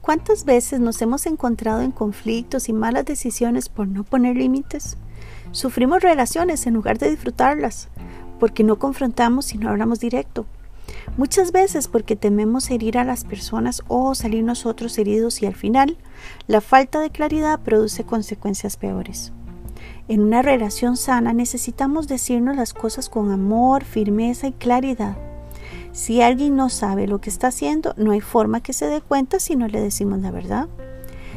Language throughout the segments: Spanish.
¿Cuántas veces nos hemos encontrado en conflictos y malas decisiones por no poner límites? Sufrimos relaciones en lugar de disfrutarlas, porque no confrontamos y no hablamos directo. Muchas veces porque tememos herir a las personas o salir nosotros heridos y al final la falta de claridad produce consecuencias peores. En una relación sana necesitamos decirnos las cosas con amor, firmeza y claridad. Si alguien no sabe lo que está haciendo, no hay forma que se dé cuenta si no le decimos la verdad.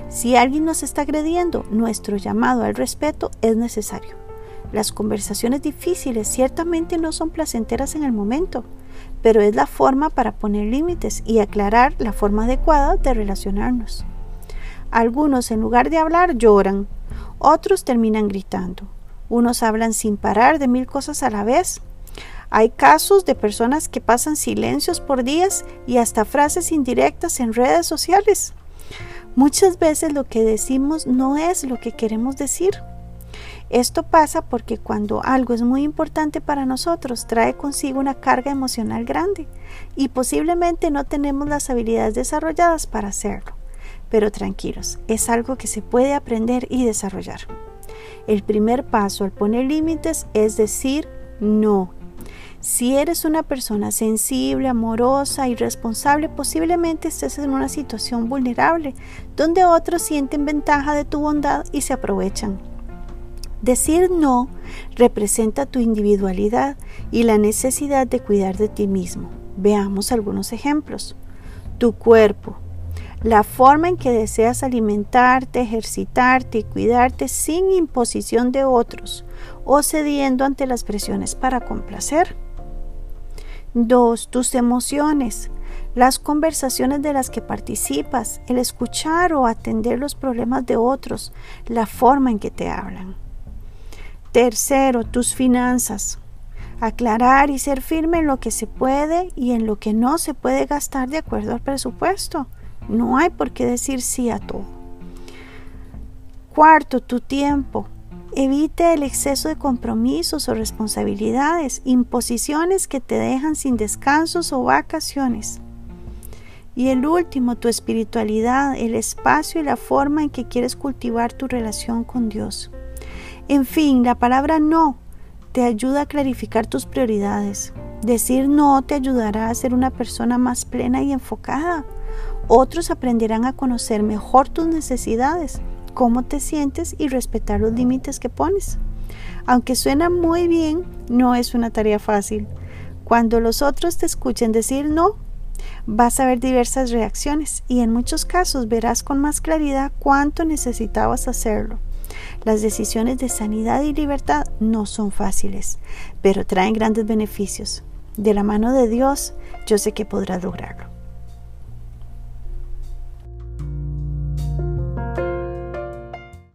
Si alguien nos está agrediendo, nuestro llamado al respeto es necesario. Las conversaciones difíciles ciertamente no son placenteras en el momento, pero es la forma para poner límites y aclarar la forma adecuada de relacionarnos. Algunos en lugar de hablar lloran, otros terminan gritando, unos hablan sin parar de mil cosas a la vez. Hay casos de personas que pasan silencios por días y hasta frases indirectas en redes sociales. Muchas veces lo que decimos no es lo que queremos decir. Esto pasa porque cuando algo es muy importante para nosotros trae consigo una carga emocional grande y posiblemente no tenemos las habilidades desarrolladas para hacerlo. Pero tranquilos, es algo que se puede aprender y desarrollar. El primer paso al poner límites es decir no. Si eres una persona sensible, amorosa y responsable, posiblemente estés en una situación vulnerable, donde otros sienten ventaja de tu bondad y se aprovechan. Decir no representa tu individualidad y la necesidad de cuidar de ti mismo. Veamos algunos ejemplos. Tu cuerpo. La forma en que deseas alimentarte, ejercitarte y cuidarte sin imposición de otros o cediendo ante las presiones para complacer. 2. Tus emociones. Las conversaciones de las que participas, el escuchar o atender los problemas de otros, la forma en que te hablan. Tercero, tus finanzas. Aclarar y ser firme en lo que se puede y en lo que no se puede gastar de acuerdo al presupuesto. No hay por qué decir sí a todo. Cuarto, tu tiempo. Evite el exceso de compromisos o responsabilidades, imposiciones que te dejan sin descansos o vacaciones. Y el último, tu espiritualidad, el espacio y la forma en que quieres cultivar tu relación con Dios. En fin, la palabra no te ayuda a clarificar tus prioridades. Decir no te ayudará a ser una persona más plena y enfocada. Otros aprenderán a conocer mejor tus necesidades, cómo te sientes y respetar los límites que pones. Aunque suena muy bien, no es una tarea fácil. Cuando los otros te escuchen decir no, vas a ver diversas reacciones y en muchos casos verás con más claridad cuánto necesitabas hacerlo. Las decisiones de sanidad y libertad no son fáciles, pero traen grandes beneficios. De la mano de Dios, yo sé que podrás lograrlo.